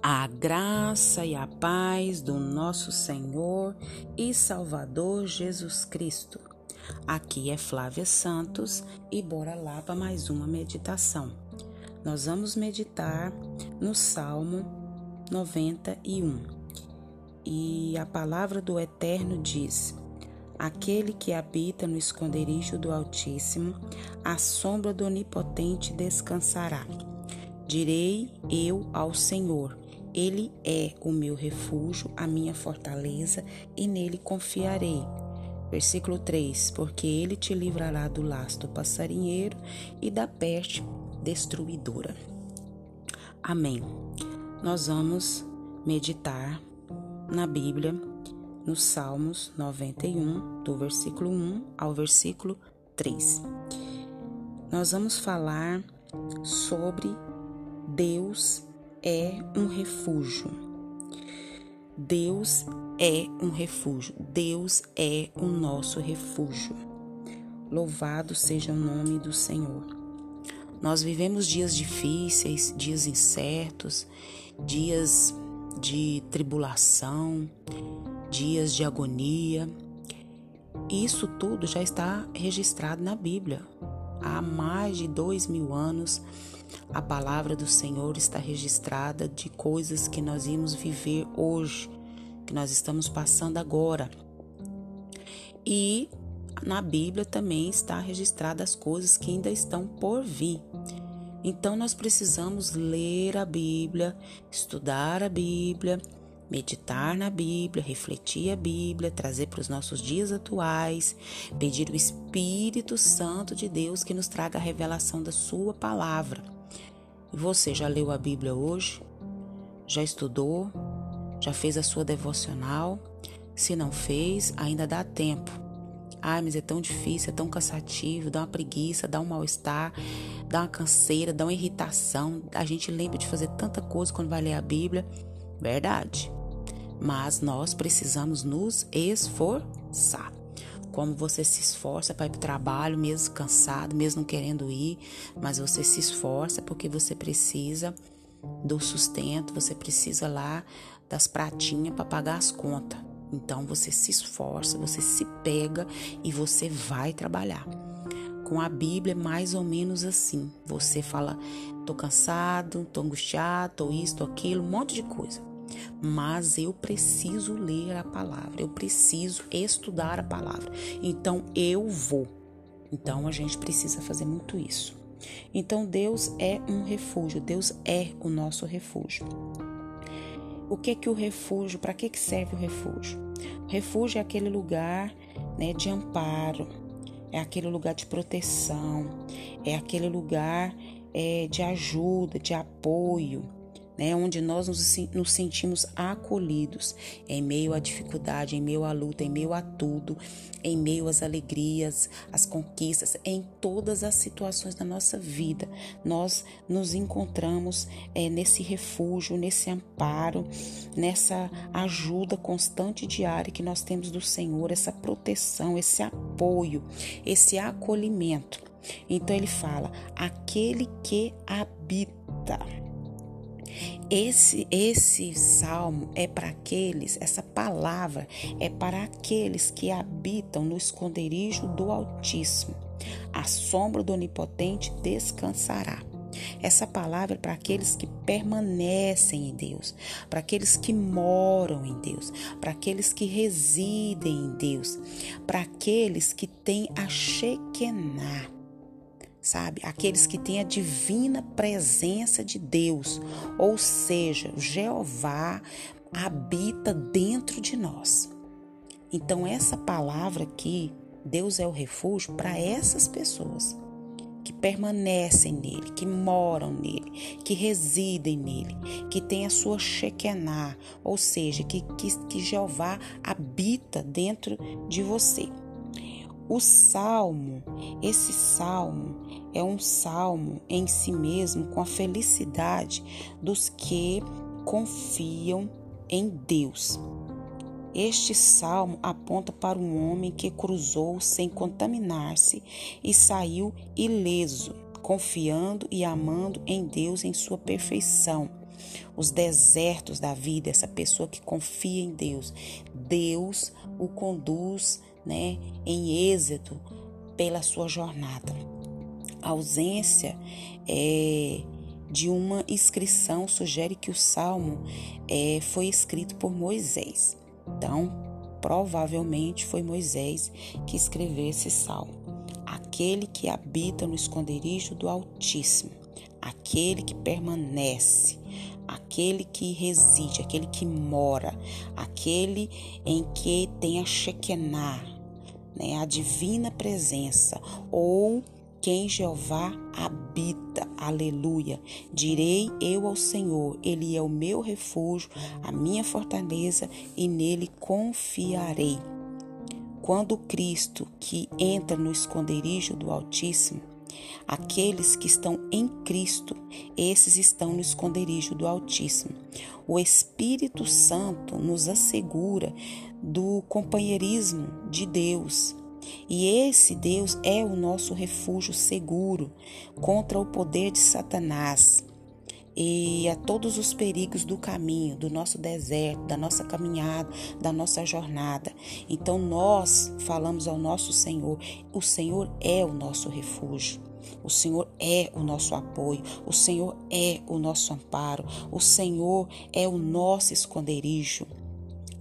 A graça e a paz do nosso Senhor e Salvador Jesus Cristo. Aqui é Flávia Santos e bora lá para mais uma meditação. Nós vamos meditar no Salmo 91. E a palavra do Eterno diz: Aquele que habita no esconderijo do Altíssimo, a sombra do Onipotente descansará. Direi eu ao Senhor: Ele é o meu refúgio, a minha fortaleza, e nele confiarei. Versículo 3: Porque ele te livrará do lasto passarinheiro e da peste destruidora. Amém. Nós vamos meditar na Bíblia, nos Salmos 91, do versículo 1 ao versículo 3. Nós vamos falar sobre Deus é um refúgio. Deus é um refúgio. Deus é o nosso refúgio. Louvado seja o nome do Senhor. Nós vivemos dias difíceis, dias incertos, dias de tribulação, dias de agonia. Isso tudo já está registrado na Bíblia. Há mais de dois mil anos a palavra do Senhor está registrada de coisas que nós íamos viver hoje, que nós estamos passando agora. E na Bíblia também está registrada as coisas que ainda estão por vir. Então nós precisamos ler a Bíblia, estudar a Bíblia, meditar na Bíblia, refletir a Bíblia, trazer para os nossos dias atuais, pedir o Espírito Santo de Deus que nos traga a revelação da Sua palavra. Você já leu a Bíblia hoje? Já estudou? Já fez a sua devocional? Se não fez, ainda dá tempo. Ai, mas é tão difícil, é tão cansativo, dá uma preguiça, dá um mal-estar, dá uma canseira, dá uma irritação. A gente lembra de fazer tanta coisa quando vai ler a Bíblia. Verdade. Mas nós precisamos nos esforçar como você se esforça para ir para o trabalho, mesmo cansado, mesmo não querendo ir, mas você se esforça porque você precisa do sustento, você precisa lá das pratinhas para pagar as contas. Então você se esforça, você se pega e você vai trabalhar. Com a Bíblia é mais ou menos assim. Você fala, tô cansado, tô angustiado, tô isso, tô aquilo, um monte de coisa mas eu preciso ler a palavra, eu preciso estudar a palavra. Então eu vou. Então a gente precisa fazer muito isso. Então Deus é um refúgio, Deus é o nosso refúgio. O que que o refúgio, para que que serve o refúgio? O refúgio é aquele lugar, né, de amparo, é aquele lugar de proteção, é aquele lugar é, de ajuda, de apoio né, onde nós nos, nos sentimos acolhidos em meio à dificuldade, em meio à luta, em meio a tudo, em meio às alegrias, às conquistas, em todas as situações da nossa vida. Nós nos encontramos é, nesse refúgio, nesse amparo, nessa ajuda constante e diária que nós temos do Senhor, essa proteção, esse apoio, esse acolhimento. Então ele fala: aquele que habita. Esse esse salmo é para aqueles, essa palavra é para aqueles que habitam no esconderijo do Altíssimo. A sombra do Onipotente descansará. Essa palavra é para aqueles que permanecem em Deus, para aqueles que moram em Deus, para aqueles que residem em Deus, para aqueles que têm a Shekinah sabe? Aqueles que têm a divina presença de Deus, ou seja, Jeová habita dentro de nós. Então, essa palavra aqui, Deus é o refúgio para essas pessoas que permanecem nele, que moram nele, que residem nele, que têm a sua Shekinah, ou seja, que, que, que Jeová habita dentro de você. O salmo, esse salmo é um salmo em si mesmo com a felicidade dos que confiam em Deus. Este salmo aponta para um homem que cruzou sem contaminar-se e saiu ileso, confiando e amando em Deus em sua perfeição. os desertos da vida, essa pessoa que confia em Deus. Deus o conduz, né, em êxito pela sua jornada. A ausência é, de uma inscrição sugere que o salmo é, foi escrito por Moisés. Então, provavelmente foi Moisés que escreveu esse salmo. Aquele que habita no esconderijo do Altíssimo, aquele que permanece, aquele que reside, aquele que mora, aquele em que tem a Shekinah, né, a divina presença, ou quem Jeová habita. Aleluia. Direi eu ao Senhor: Ele é o meu refúgio, a minha fortaleza, e nele confiarei. Quando Cristo, que entra no esconderijo do Altíssimo, Aqueles que estão em Cristo, esses estão no esconderijo do Altíssimo. O Espírito Santo nos assegura do companheirismo de Deus, e esse Deus é o nosso refúgio seguro contra o poder de Satanás e a todos os perigos do caminho, do nosso deserto, da nossa caminhada, da nossa jornada. Então nós falamos ao nosso Senhor: o Senhor é o nosso refúgio. O Senhor é o nosso apoio, o Senhor é o nosso amparo, o Senhor é o nosso esconderijo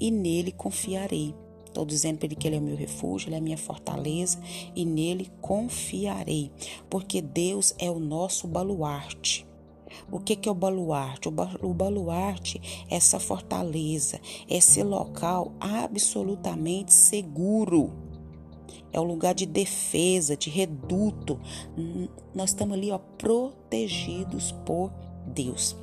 e nele confiarei. Estou dizendo para ele que ele é o meu refúgio, ele é a minha fortaleza e nele confiarei, porque Deus é o nosso baluarte. O que, que é o baluarte? O baluarte é essa fortaleza, esse local absolutamente seguro. É o lugar de defesa, de reduto. Nós estamos ali, ó, protegidos por Deus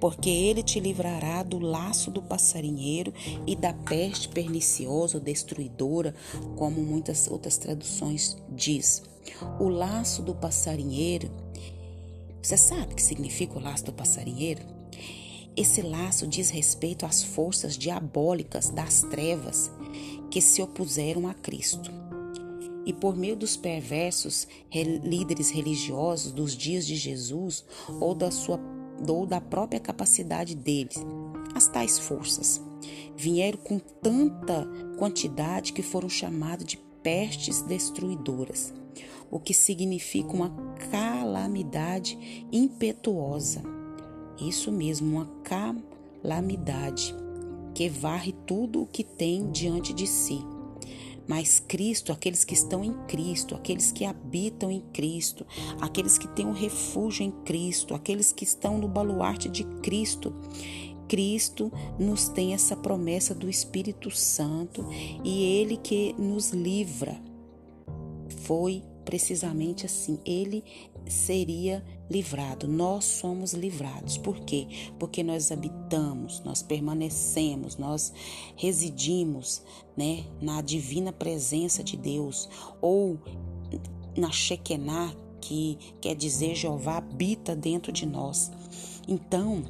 porque ele te livrará do laço do passarinheiro e da peste perniciosa destruidora, como muitas outras traduções diz. O laço do passarinheiro, você sabe o que significa o laço do passarinheiro? Esse laço diz respeito às forças diabólicas das trevas que se opuseram a Cristo. E por meio dos perversos líderes religiosos dos dias de Jesus ou da sua ou da própria capacidade deles. As tais forças vieram com tanta quantidade que foram chamadas de pestes destruidoras, o que significa uma calamidade impetuosa. Isso mesmo, uma calamidade que varre tudo o que tem diante de si mas Cristo, aqueles que estão em Cristo, aqueles que habitam em Cristo, aqueles que têm um refúgio em Cristo, aqueles que estão no baluarte de Cristo, Cristo nos tem essa promessa do Espírito Santo e Ele que nos livra. Foi precisamente assim. Ele seria livrado. Nós somos livrados. Por quê? Porque nós habitamos, nós permanecemos, nós residimos, né, na divina presença de Deus ou na Shekinah, que quer dizer Jeová habita dentro de nós. Então,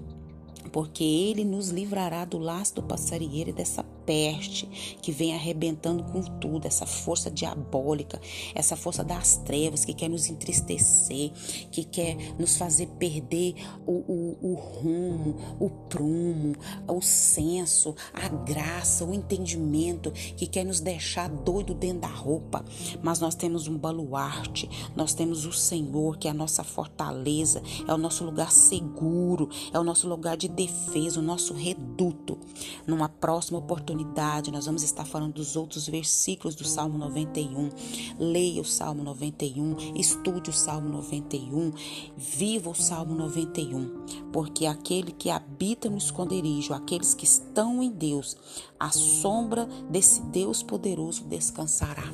porque ele nos livrará do laço do passarinheiro e dessa peste que vem arrebentando com tudo, essa força diabólica, essa força das trevas que quer nos entristecer, que quer nos fazer perder o, o, o rumo, o prumo, o senso, a graça, o entendimento, que quer nos deixar doido dentro da roupa. Mas nós temos um baluarte, nós temos o Senhor, que é a nossa fortaleza, é o nosso lugar seguro, é o nosso lugar de defesa, o nosso reduto. Numa próxima oportunidade, oportunidade, nós vamos estar falando dos outros versículos do Salmo 91. Leia o Salmo 91, estude o Salmo 91, viva o Salmo 91, porque aquele que habita no esconderijo, aqueles que estão em Deus, a sombra desse Deus poderoso descansará.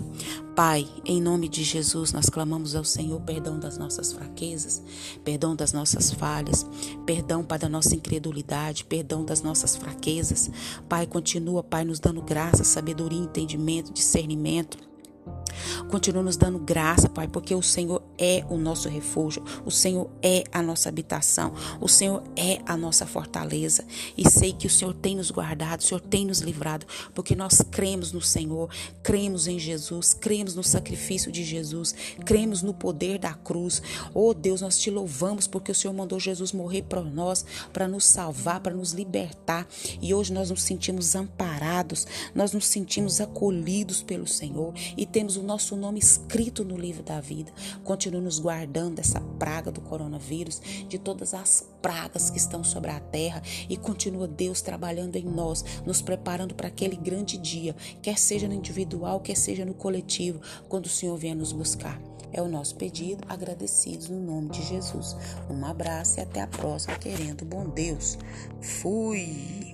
Pai, em nome de Jesus, nós clamamos ao Senhor perdão das nossas fraquezas, perdão das nossas falhas, perdão, Pai, da nossa incredulidade, perdão das nossas fraquezas. Pai, continua, Pai, nos dando graça, sabedoria, entendimento, discernimento Continua nos dando graça, Pai, porque o Senhor é o nosso refúgio, o Senhor é a nossa habitação, o Senhor é a nossa fortaleza. E sei que o Senhor tem nos guardado, o Senhor tem nos livrado, porque nós cremos no Senhor, cremos em Jesus, cremos no sacrifício de Jesus, cremos no poder da cruz. Oh Deus, nós te louvamos porque o Senhor mandou Jesus morrer por nós, para nos salvar, para nos libertar. E hoje nós nos sentimos amparados, nós nos sentimos acolhidos pelo Senhor e temos o nosso nome escrito no livro da vida. Continue nos guardando dessa praga do coronavírus, de todas as pragas que estão sobre a terra e continua Deus trabalhando em nós, nos preparando para aquele grande dia, quer seja no individual, quer seja no coletivo, quando o Senhor vier nos buscar. É o nosso pedido, agradecidos no nome de Jesus. Um abraço e até a próxima, querendo bom Deus. Fui!